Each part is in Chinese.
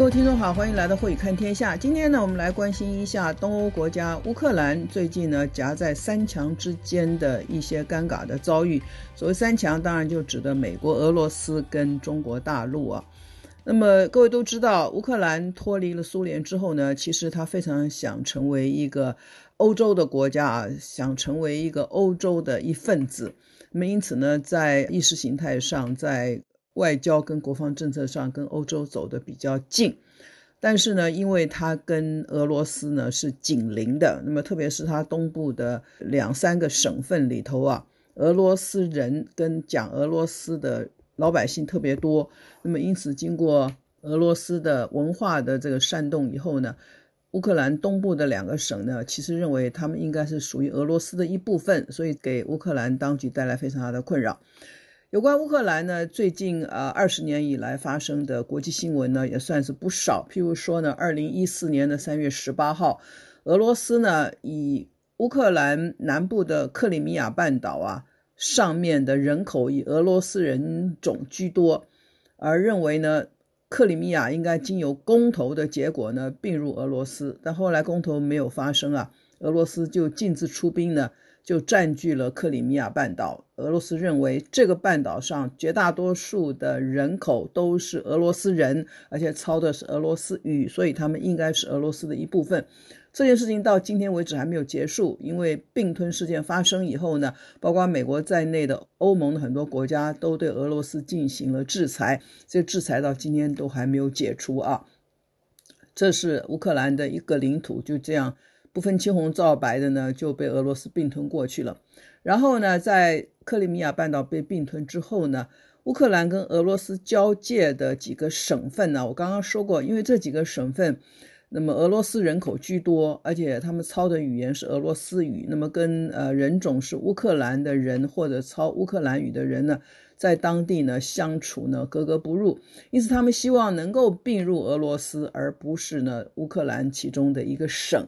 各位听众好，欢迎来到慧宇看天下。今天呢，我们来关心一下东欧国家乌克兰最近呢夹在三强之间的一些尴尬的遭遇。所谓三强，当然就指的美国、俄罗斯跟中国大陆啊。那么各位都知道，乌克兰脱离了苏联之后呢，其实他非常想成为一个欧洲的国家啊，想成为一个欧洲的一份子。那么因此呢，在意识形态上，在外交跟国防政策上跟欧洲走得比较近，但是呢，因为它跟俄罗斯呢是紧邻的，那么特别是它东部的两三个省份里头啊，俄罗斯人跟讲俄罗斯的老百姓特别多，那么因此经过俄罗斯的文化的这个煽动以后呢，乌克兰东部的两个省呢，其实认为他们应该是属于俄罗斯的一部分，所以给乌克兰当局带来非常大的困扰。有关乌克兰呢，最近啊二十年以来发生的国际新闻呢，也算是不少。譬如说呢，二零一四年的三月十八号，俄罗斯呢以乌克兰南部的克里米亚半岛啊上面的人口以俄罗斯人种居多，而认为呢克里米亚应该经由公投的结果呢并入俄罗斯，但后来公投没有发生啊，俄罗斯就径自出兵呢。就占据了克里米亚半岛。俄罗斯认为这个半岛上绝大多数的人口都是俄罗斯人，而且操的是俄罗斯语，所以他们应该是俄罗斯的一部分。这件事情到今天为止还没有结束，因为并吞事件发生以后呢，包括美国在内的欧盟的很多国家都对俄罗斯进行了制裁，这制裁到今天都还没有解除啊。这是乌克兰的一个领土，就这样。不分青红皂白的呢，就被俄罗斯并吞过去了。然后呢，在克里米亚半岛被并吞之后呢，乌克兰跟俄罗斯交界的几个省份呢，我刚刚说过，因为这几个省份，那么俄罗斯人口居多，而且他们操的语言是俄罗斯语，那么跟呃人种是乌克兰的人或者操乌克兰语的人呢，在当地呢相处呢格格不入，因此他们希望能够并入俄罗斯，而不是呢乌克兰其中的一个省。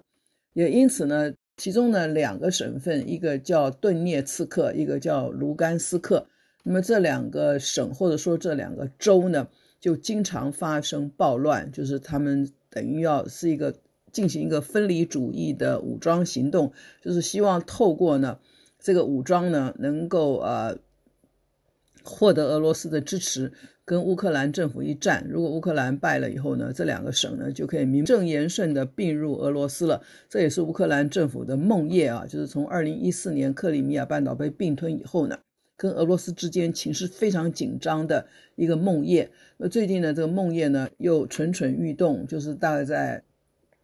也因此呢，其中呢两个省份，一个叫顿涅茨克，一个叫卢甘斯克。那么这两个省或者说这两个州呢，就经常发生暴乱，就是他们等于要是一个进行一个分离主义的武装行动，就是希望透过呢这个武装呢，能够呃获得俄罗斯的支持。跟乌克兰政府一战，如果乌克兰败了以后呢，这两个省呢就可以名正言顺的并入俄罗斯了。这也是乌克兰政府的梦魇啊！就是从二零一四年克里米亚半岛被并吞以后呢，跟俄罗斯之间情势非常紧张的一个梦魇。那最近呢，这个梦魇呢又蠢蠢欲动，就是大概在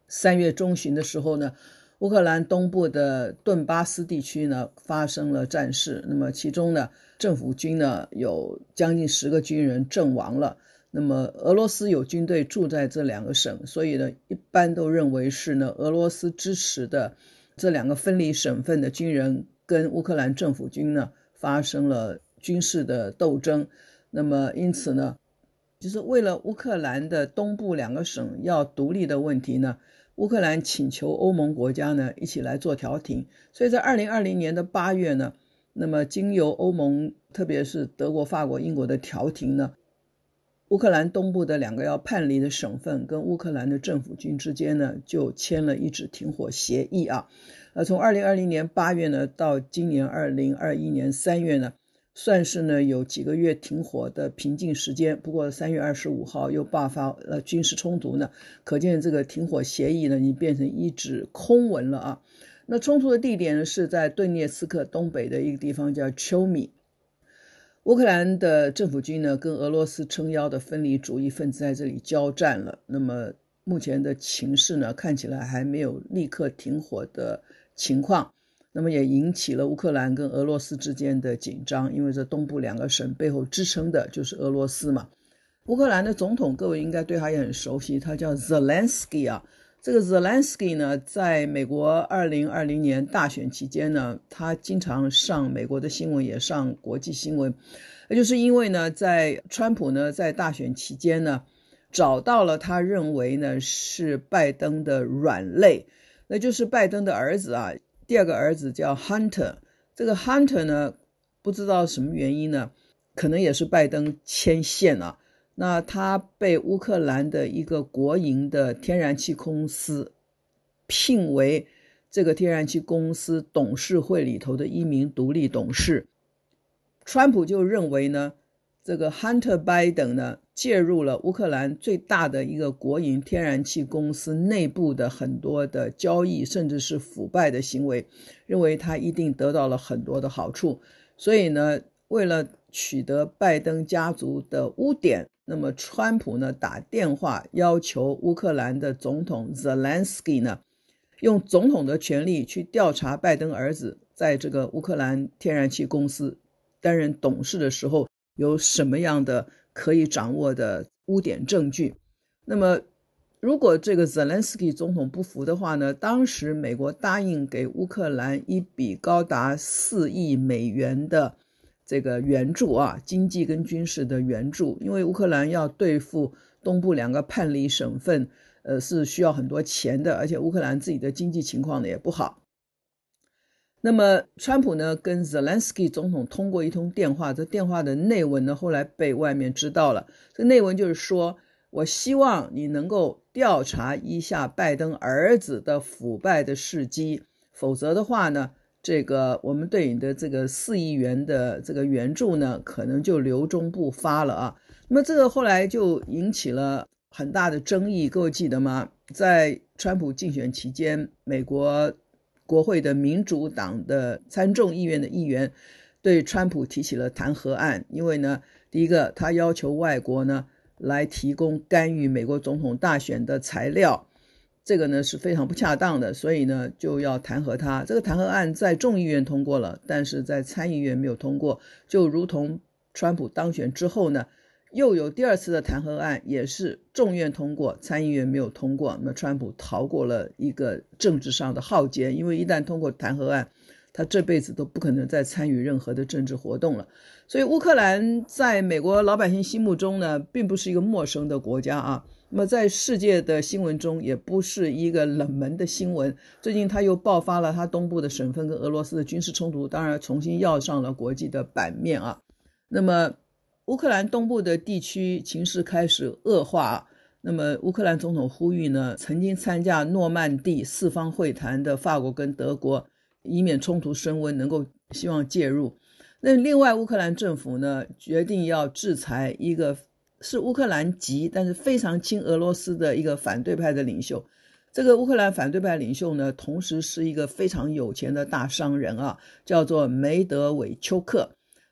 三月中旬的时候呢，乌克兰东部的顿巴斯地区呢发生了战事，那么其中呢。政府军呢有将近十个军人阵亡了。那么俄罗斯有军队住在这两个省，所以呢，一般都认为是呢俄罗斯支持的这两个分离省份的军人跟乌克兰政府军呢发生了军事的斗争。那么因此呢，就是为了乌克兰的东部两个省要独立的问题呢，乌克兰请求欧盟国家呢一起来做调停。所以在二零二零年的八月呢。那么，经由欧盟，特别是德国、法国、英国的调停呢，乌克兰东部的两个要叛离的省份跟乌克兰的政府军之间呢，就签了一纸停火协议啊。呃，从二零二零年八月呢到今年二零二一年三月呢，算是呢有几个月停火的平静时间。不过三月二十五号又爆发了军事冲突呢，可见这个停火协议呢，已经变成一纸空文了啊。那冲突的地点呢，是在顿涅茨克东北的一个地方叫丘米。乌克兰的政府军呢，跟俄罗斯撑腰的分离主义分子在这里交战了。那么目前的情势呢，看起来还没有立刻停火的情况。那么也引起了乌克兰跟俄罗斯之间的紧张，因为这东部两个省背后支撑的就是俄罗斯嘛。乌克兰的总统，各位应该对他也很熟悉，他叫 Zelensky 啊。这个 Zelensky 呢，在美国二零二零年大选期间呢，他经常上美国的新闻，也上国际新闻，那就是因为呢，在川普呢在大选期间呢，找到了他认为呢是拜登的软肋，那就是拜登的儿子啊，第二个儿子叫 Hunter，这个 Hunter 呢，不知道什么原因呢，可能也是拜登牵线啊。那他被乌克兰的一个国营的天然气公司聘为这个天然气公司董事会里头的一名独立董事。川普就认为呢，这个 Hunter Biden 呢介入了乌克兰最大的一个国营天然气公司内部的很多的交易，甚至是腐败的行为，认为他一定得到了很多的好处。所以呢，为了取得拜登家族的污点。那么，川普呢打电话要求乌克兰的总统 Zelensky 呢，用总统的权力去调查拜登儿子在这个乌克兰天然气公司担任董事的时候有什么样的可以掌握的污点证据。那么，如果这个 Zelensky 总统不服的话呢，当时美国答应给乌克兰一笔高达四亿美元的。这个援助啊，经济跟军事的援助，因为乌克兰要对付东部两个叛离省份，呃，是需要很多钱的，而且乌克兰自己的经济情况呢也不好。那么，川普呢跟泽连斯基总统通过一通电话，这电话的内文呢后来被外面知道了。这内文就是说，我希望你能够调查一下拜登儿子的腐败的事迹，否则的话呢。这个我们对你的这个四亿元的这个援助呢，可能就留中不发了啊。那么这个后来就引起了很大的争议，各位记得吗？在川普竞选期间，美国国会的民主党的参众议院的议员对川普提起了弹劾案，因为呢，第一个他要求外国呢来提供干预美国总统大选的材料。这个呢是非常不恰当的，所以呢就要弹劾他。这个弹劾案在众议院通过了，但是在参议院没有通过。就如同川普当选之后呢，又有第二次的弹劾案，也是众院通过，参议院没有通过。那么川普逃过了一个政治上的浩劫，因为一旦通过弹劾案，他这辈子都不可能再参与任何的政治活动了。所以乌克兰在美国老百姓心目中呢，并不是一个陌生的国家啊。那么在世界的新闻中，也不是一个冷门的新闻。最近他又爆发了他东部的省份跟俄罗斯的军事冲突，当然重新要上了国际的版面啊。那么乌克兰东部的地区情势开始恶化。那么乌克兰总统呼吁呢，曾经参加诺曼底四方会谈的法国跟德国，以免冲突升温，能够希望介入。那另外乌克兰政府呢，决定要制裁一个。是乌克兰籍，但是非常亲俄罗斯的一个反对派的领袖。这个乌克兰反对派领袖呢，同时是一个非常有钱的大商人啊，叫做梅德韦丘克。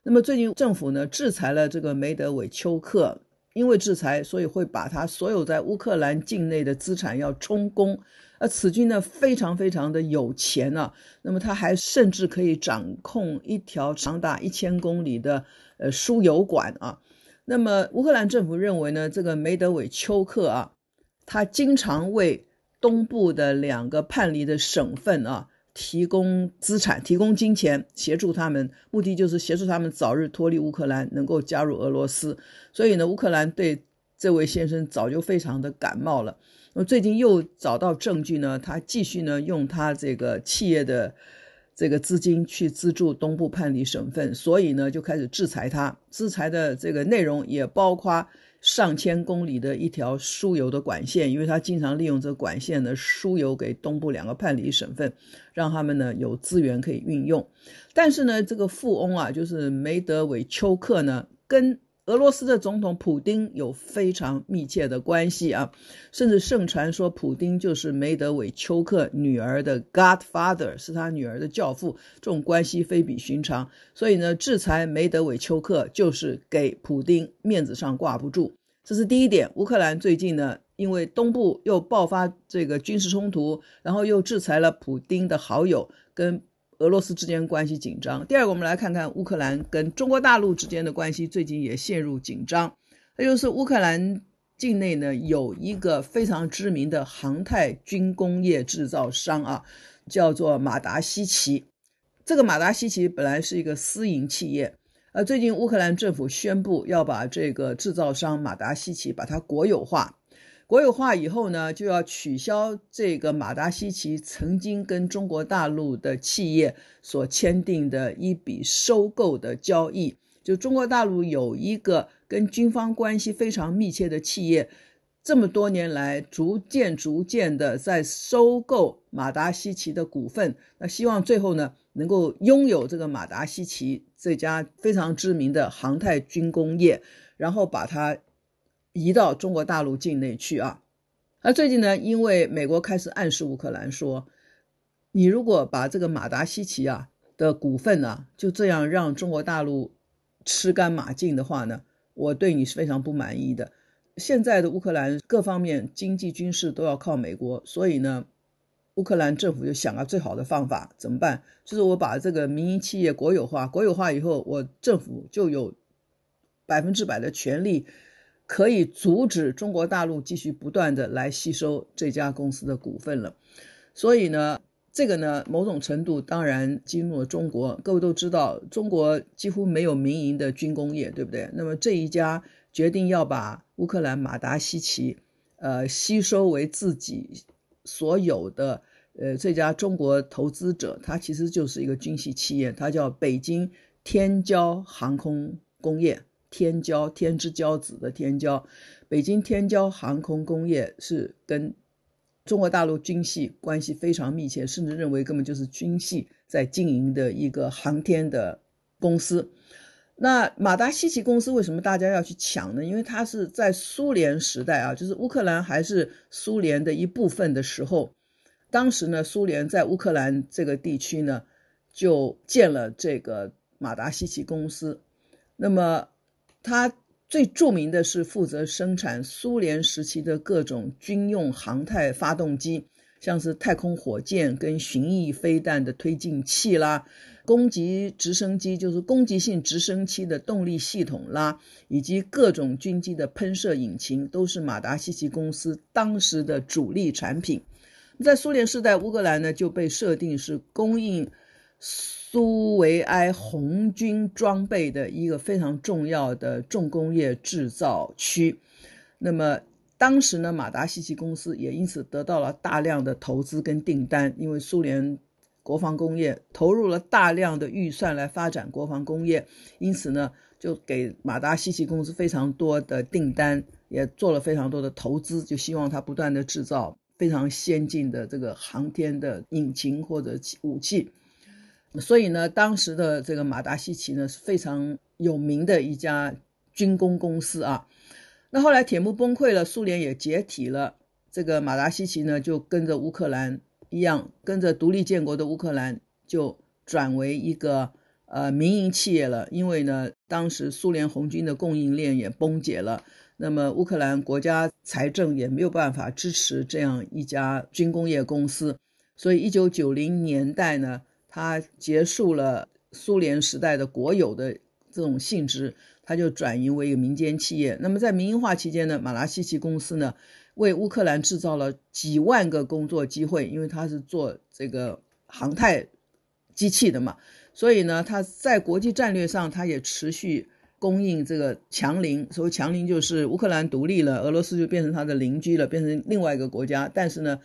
那么最近政府呢，制裁了这个梅德韦丘克，因为制裁，所以会把他所有在乌克兰境内的资产要充公。而此君呢，非常非常的有钱啊。那么他还甚至可以掌控一条长达一千公里的呃输油管啊。那么，乌克兰政府认为呢，这个梅德韦丘克啊，他经常为东部的两个叛离的省份啊提供资产、提供金钱，协助他们，目的就是协助他们早日脱离乌克兰，能够加入俄罗斯。所以呢，乌克兰对这位先生早就非常的感冒了。那么最近又找到证据呢，他继续呢用他这个企业的。这个资金去资助东部叛离省份，所以呢就开始制裁他。制裁的这个内容也包括上千公里的一条输油的管线，因为他经常利用这个管线呢输油给东部两个叛离省份，让他们呢有资源可以运用。但是呢，这个富翁啊，就是梅德韦丘克呢，跟俄罗斯的总统普丁有非常密切的关系啊，甚至盛传说普丁就是梅德韦丘克女儿的 Godfather，是他女儿的教父，这种关系非比寻常。所以呢，制裁梅德韦丘克就是给普丁面子上挂不住。这是第一点。乌克兰最近呢，因为东部又爆发这个军事冲突，然后又制裁了普丁的好友跟。俄罗斯之间关系紧张。第二个，我们来看看乌克兰跟中国大陆之间的关系，最近也陷入紧张。那就是乌克兰境内呢，有一个非常知名的航太军工业制造商啊，叫做马达西奇。这个马达西奇本来是一个私营企业，呃，最近乌克兰政府宣布要把这个制造商马达西奇把它国有化。国有化以后呢，就要取消这个马达西奇曾经跟中国大陆的企业所签订的一笔收购的交易。就中国大陆有一个跟军方关系非常密切的企业，这么多年来逐渐逐渐的在收购马达西奇的股份，那希望最后呢能够拥有这个马达西奇这家非常知名的航太军工业，然后把它移到中国大陆境内去啊。而最近呢，因为美国开始暗示乌克兰说，你如果把这个马达西奇啊的股份啊就这样让中国大陆吃干抹净的话呢，我对你是非常不满意的。现在的乌克兰各方面经济军事都要靠美国，所以呢，乌克兰政府就想了最好的方法，怎么办？就是我把这个民营企业国有化，国有化以后，我政府就有百分之百的权利。可以阻止中国大陆继续不断的来吸收这家公司的股份了，所以呢，这个呢，某种程度当然激怒了中国。各位都知道，中国几乎没有民营的军工业，对不对？那么这一家决定要把乌克兰马达西奇，呃，吸收为自己所有的，呃，这家中国投资者，它其实就是一个军系企业，它叫北京天骄航空工业。天骄，天之骄子的天骄，北京天骄航空工业是跟中国大陆军系关系非常密切，甚至认为根本就是军系在经营的一个航天的公司。那马达西奇公司为什么大家要去抢呢？因为它是在苏联时代啊，就是乌克兰还是苏联的一部分的时候，当时呢，苏联在乌克兰这个地区呢，就建了这个马达西奇公司，那么。它最著名的是负责生产苏联时期的各种军用航太发动机，像是太空火箭跟巡弋飞弹的推进器啦，攻击直升机就是攻击性直升机的动力系统啦，以及各种军机的喷射引擎，都是马达西奇公司当时的主力产品。在苏联时代，乌克兰呢就被设定是供应。苏维埃红军装备的一个非常重要的重工业制造区，那么当时呢，马达西奇公司也因此得到了大量的投资跟订单，因为苏联国防工业投入了大量的预算来发展国防工业，因此呢，就给马达西奇公司非常多的订单，也做了非常多的投资，就希望它不断的制造非常先进的这个航天的引擎或者武器。所以呢，当时的这个马达西奇呢是非常有名的一家军工公司啊。那后来铁幕崩溃了，苏联也解体了，这个马达西奇呢就跟着乌克兰一样，跟着独立建国的乌克兰就转为一个呃民营企业了。因为呢，当时苏联红军的供应链也崩解了，那么乌克兰国家财政也没有办法支持这样一家军工业公司，所以一九九零年代呢。它结束了苏联时代的国有的这种性质，它就转移为一个民间企业。那么在民营化期间呢，马达西奇公司呢为乌克兰制造了几万个工作机会，因为他是做这个航太机器的嘛，所以呢，他在国际战略上，他也持续供应这个强邻。所谓强邻就是乌克兰独立了，俄罗斯就变成他的邻居了，变成另外一个国家。但是呢，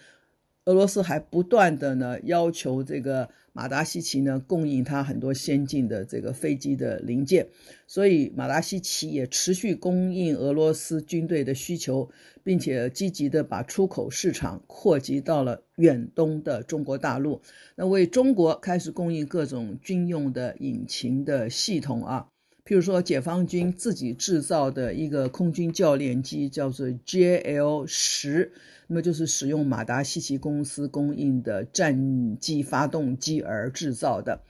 俄罗斯还不断的呢要求这个。马达西奇呢，供应它很多先进的这个飞机的零件，所以马达西奇也持续供应俄罗斯军队的需求，并且积极的把出口市场扩及到了远东的中国大陆，那为中国开始供应各种军用的引擎的系统啊。譬如说，解放军自己制造的一个空军教练机叫做 JL 十，那么就是使用马达西奇公司供应的战机发动机而制造的。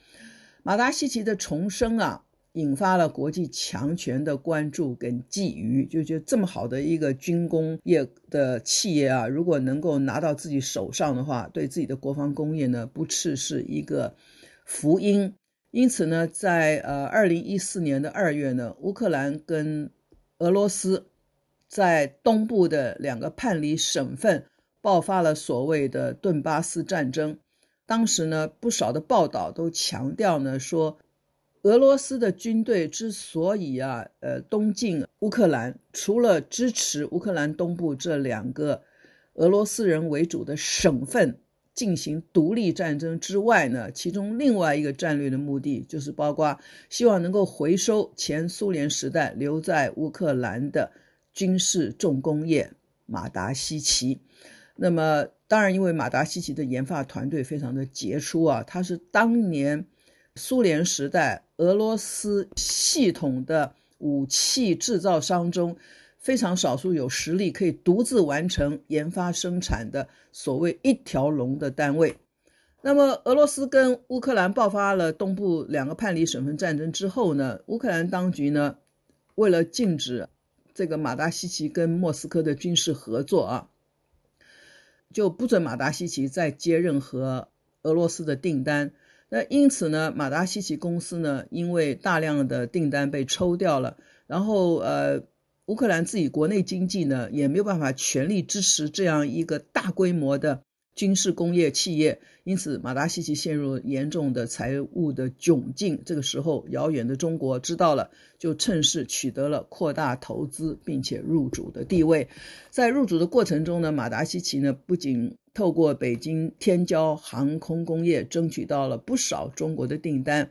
马达西奇的重生啊，引发了国际强权的关注跟觊觎，就觉得这么好的一个军工业的企业啊，如果能够拿到自己手上的话，对自己的国防工业呢，不啻是一个福音。因此呢，在呃二零一四年的二月呢，乌克兰跟俄罗斯在东部的两个叛离省份爆发了所谓的顿巴斯战争。当时呢，不少的报道都强调呢，说俄罗斯的军队之所以啊呃东进乌克兰，除了支持乌克兰东部这两个俄罗斯人为主的省份进行独立战争之外呢，其中另外一个战略的目的就是包括希望能够回收前苏联时代留在乌克兰的军事重工业马达西奇。那么，当然，因为马达西奇的研发团队非常的杰出啊，它是当年苏联时代俄罗斯系统的武器制造商中。非常少数有实力可以独自完成研发生产的所谓一条龙的单位。那么，俄罗斯跟乌克兰爆发了东部两个叛离省份战争之后呢，乌克兰当局呢，为了禁止这个马达西奇跟莫斯科的军事合作啊，就不准马达西奇再接任何俄罗斯的订单。那因此呢，马达西奇公司呢，因为大量的订单被抽掉了，然后呃。乌克兰自己国内经济呢，也没有办法全力支持这样一个大规模的军事工业企业，因此马达西奇陷入严重的财务的窘境。这个时候，遥远的中国知道了，就趁势取得了扩大投资并且入主的地位。在入主的过程中呢，马达西奇呢不仅透过北京天骄航空工业争取到了不少中国的订单。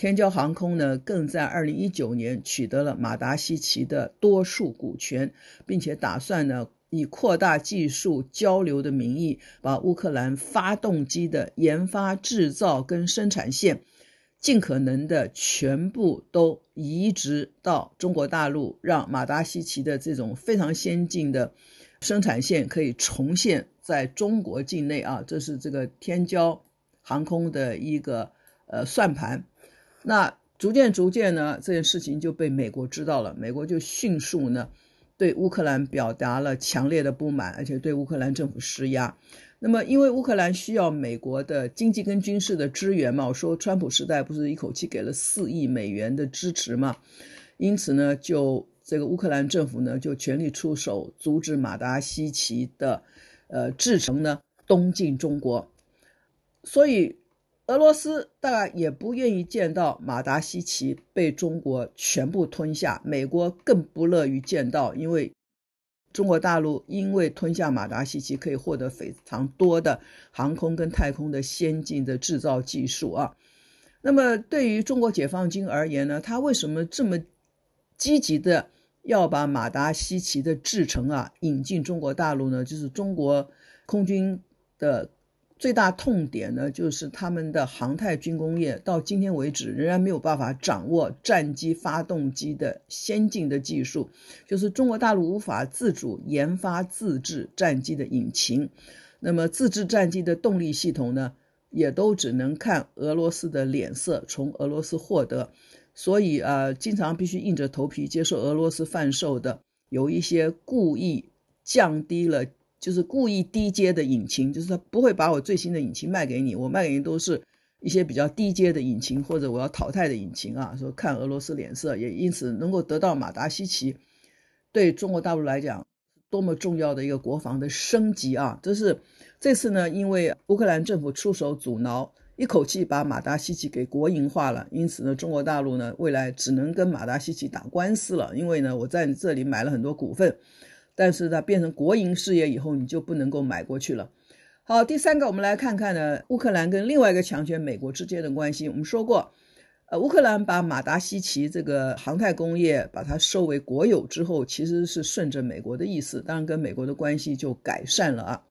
天骄航空呢，更在二零一九年取得了马达西奇的多数股权，并且打算呢，以扩大技术交流的名义，把乌克兰发动机的研发、制造跟生产线，尽可能的全部都移植到中国大陆，让马达西奇的这种非常先进的生产线可以重现在中国境内啊，这是这个天骄航空的一个呃算盘。那逐渐逐渐呢，这件事情就被美国知道了，美国就迅速呢对乌克兰表达了强烈的不满，而且对乌克兰政府施压。那么，因为乌克兰需要美国的经济跟军事的支援嘛，我说川普时代不是一口气给了四亿美元的支持嘛，因此呢，就这个乌克兰政府呢就全力出手，阻止马达西奇的呃制程呢东进中国，所以。俄罗斯大概也不愿意见到马达西奇被中国全部吞下，美国更不乐于见到，因为中国大陆因为吞下马达西奇可以获得非常多的航空跟太空的先进的制造技术啊。那么对于中国解放军而言呢，他为什么这么积极的要把马达西奇的制程啊引进中国大陆呢？就是中国空军的。最大痛点呢，就是他们的航太军工业到今天为止仍然没有办法掌握战机发动机的先进的技术，就是中国大陆无法自主研发自制战机的引擎，那么自制战机的动力系统呢，也都只能看俄罗斯的脸色，从俄罗斯获得，所以呃，经常必须硬着头皮接受俄罗斯贩售的，有一些故意降低了。就是故意低阶的引擎，就是他不会把我最新的引擎卖给你，我卖给你都是一些比较低阶的引擎，或者我要淘汰的引擎啊。说看俄罗斯脸色，也因此能够得到马达西奇，对中国大陆来讲多么重要的一个国防的升级啊！这是这次呢，因为乌克兰政府出手阻挠，一口气把马达西奇给国营化了，因此呢，中国大陆呢未来只能跟马达西奇打官司了，因为呢我在这里买了很多股份。但是它变成国营事业以后，你就不能够买过去了。好，第三个，我们来看看呢，乌克兰跟另外一个强权美国之间的关系。我们说过，呃，乌克兰把马达西奇这个航太工业把它收为国有之后，其实是顺着美国的意思，当然跟美国的关系就改善了啊。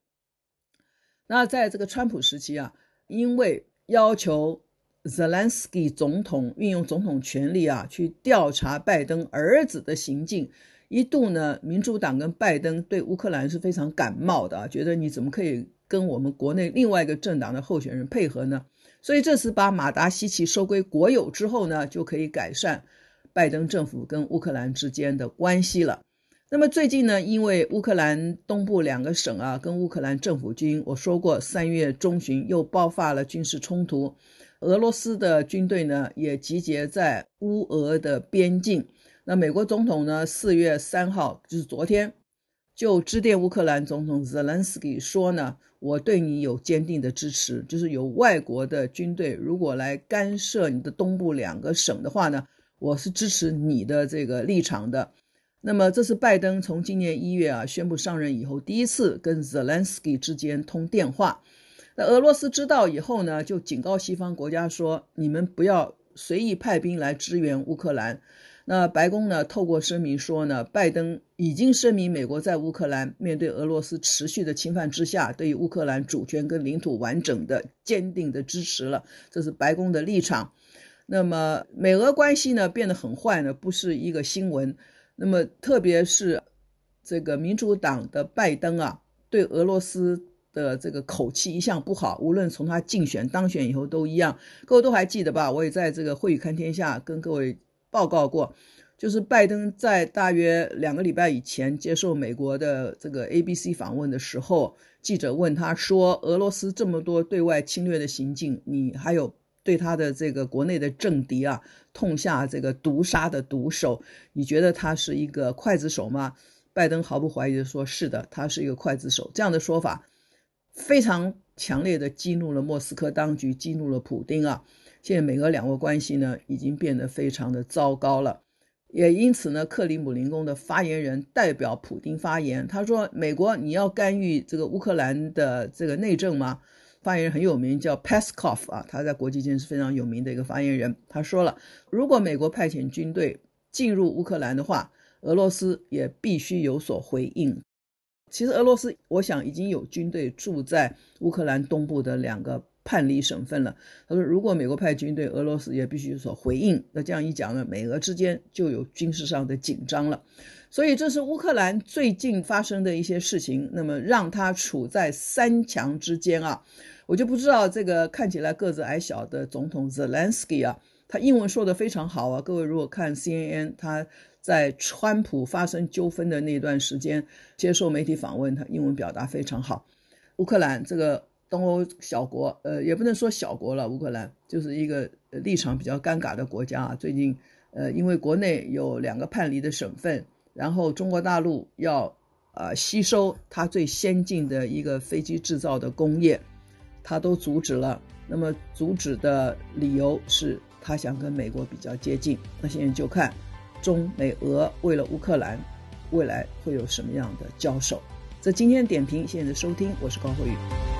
那在这个川普时期啊，因为要求泽连斯基总统运用总统权力啊，去调查拜登儿子的行径。一度呢，民主党跟拜登对乌克兰是非常感冒的啊，觉得你怎么可以跟我们国内另外一个政党的候选人配合呢？所以这次把马达西奇收归国有之后呢，就可以改善拜登政府跟乌克兰之间的关系了。那么最近呢，因为乌克兰东部两个省啊，跟乌克兰政府军，我说过三月中旬又爆发了军事冲突，俄罗斯的军队呢也集结在乌俄的边境。那美国总统呢？四月三号就是昨天，就致电乌克兰总统泽连斯基说呢，我对你有坚定的支持，就是有外国的军队如果来干涉你的东部两个省的话呢，我是支持你的这个立场的。那么这是拜登从今年一月啊宣布上任以后第一次跟泽连斯基之间通电话。那俄罗斯知道以后呢，就警告西方国家说：“你们不要随意派兵来支援乌克兰。”那白宫呢，透过声明说呢，拜登已经声明，美国在乌克兰面对俄罗斯持续的侵犯之下，对于乌克兰主权跟领土完整的坚定的支持了，这是白宫的立场。那么美俄关系呢变得很坏呢，不是一个新闻。那么特别是这个民主党的拜登啊，对俄罗斯的这个口气一向不好，无论从他竞选当选以后都一样。各位都还记得吧？我也在这个会语看天下跟各位报告过，就是拜登在大约两个礼拜以前接受美国的这个 ABC 访问的时候，记者问他说：“俄罗斯这么多对外侵略的行径，你还有？”对他的这个国内的政敌啊，痛下这个毒杀的毒手，你觉得他是一个刽子手吗？拜登毫不怀疑地说：“是的，他是一个刽子手。”这样的说法非常强烈的激怒了莫斯科当局，激怒了普丁啊。现在美俄两国关系呢，已经变得非常的糟糕了。也因此呢，克里姆林宫的发言人代表普丁发言，他说：“美国，你要干预这个乌克兰的这个内政吗？”发言人很有名，叫 Peskov 啊，他在国际间是非常有名的一个发言人。他说了，如果美国派遣军队进入乌克兰的话，俄罗斯也必须有所回应。其实俄罗斯，我想已经有军队驻在乌克兰东部的两个叛离省份了。他说，如果美国派军队，俄罗斯也必须有所回应。那这样一讲呢，美俄之间就有军事上的紧张了。所以这是乌克兰最近发生的一些事情，那么让他处在三强之间啊，我就不知道这个看起来个子矮小的总统 Zelensky 啊，他英文说得非常好啊。各位如果看 CNN，他在川普发生纠纷的那段时间接受媒体访问，他英文表达非常好。乌克兰这个东欧小国，呃，也不能说小国了，乌克兰就是一个立场比较尴尬的国家啊。最近，呃，因为国内有两个叛离的省份。然后中国大陆要、呃、吸收它最先进的一个飞机制造的工业，它都阻止了。那么阻止的理由是他想跟美国比较接近。那现在就看中美俄为了乌克兰未来会有什么样的交手。这今天点评，谢谢你的收听，我是高慧宇。